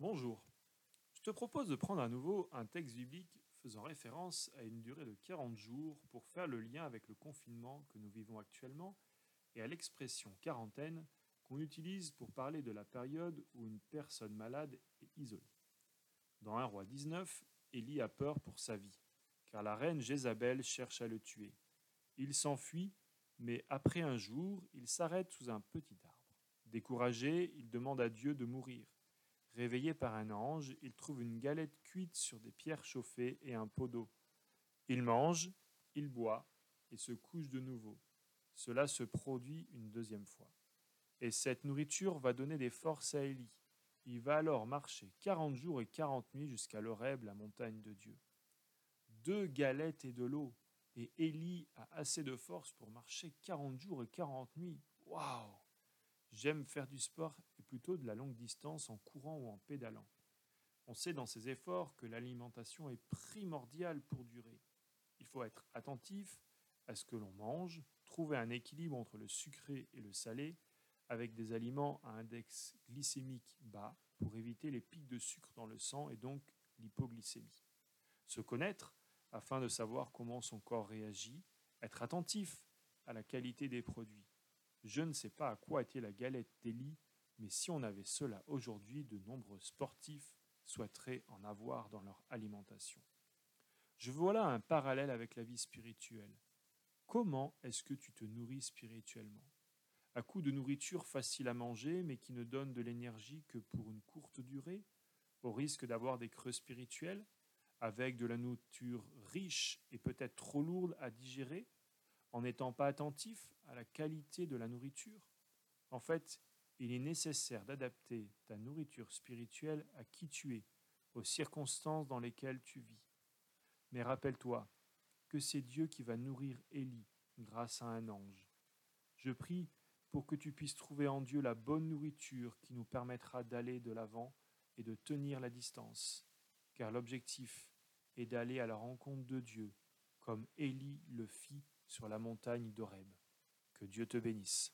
Bonjour. Je te propose de prendre à nouveau un texte biblique faisant référence à une durée de 40 jours pour faire le lien avec le confinement que nous vivons actuellement et à l'expression quarantaine qu'on utilise pour parler de la période où une personne malade est isolée. Dans 1 roi 19, Élie a peur pour sa vie, car la reine Jézabel cherche à le tuer. Il s'enfuit, mais après un jour, il s'arrête sous un petit arbre. Découragé, il demande à Dieu de mourir. Réveillé par un ange, il trouve une galette cuite sur des pierres chauffées et un pot d'eau. Il mange, il boit et se couche de nouveau. Cela se produit une deuxième fois. Et cette nourriture va donner des forces à Élie. Il va alors marcher quarante jours et quarante nuits jusqu'à l'Oreb, la montagne de Dieu. Deux galettes et de l'eau, et Élie a assez de force pour marcher quarante jours et quarante nuits. Waouh J'aime faire du sport et plutôt de la longue distance en courant ou en pédalant. On sait dans ces efforts que l'alimentation est primordiale pour durer. Il faut être attentif à ce que l'on mange, trouver un équilibre entre le sucré et le salé, avec des aliments à index glycémique bas pour éviter les pics de sucre dans le sang et donc l'hypoglycémie. Se connaître afin de savoir comment son corps réagit, être attentif à la qualité des produits. Je ne sais pas à quoi était la galette d'Élie, mais si on avait cela aujourd'hui, de nombreux sportifs souhaiteraient en avoir dans leur alimentation. Je vois là un parallèle avec la vie spirituelle. Comment est-ce que tu te nourris spirituellement? À coup de nourriture facile à manger, mais qui ne donne de l'énergie que pour une courte durée, au risque d'avoir des creux spirituels, avec de la nourriture riche et peut-être trop lourde à digérer, en n'étant pas attentif à la qualité de la nourriture En fait, il est nécessaire d'adapter ta nourriture spirituelle à qui tu es, aux circonstances dans lesquelles tu vis. Mais rappelle-toi que c'est Dieu qui va nourrir Élie grâce à un ange. Je prie pour que tu puisses trouver en Dieu la bonne nourriture qui nous permettra d'aller de l'avant et de tenir la distance, car l'objectif est d'aller à la rencontre de Dieu, comme Élie le fit sur la montagne d'Horeb. Que Dieu te bénisse.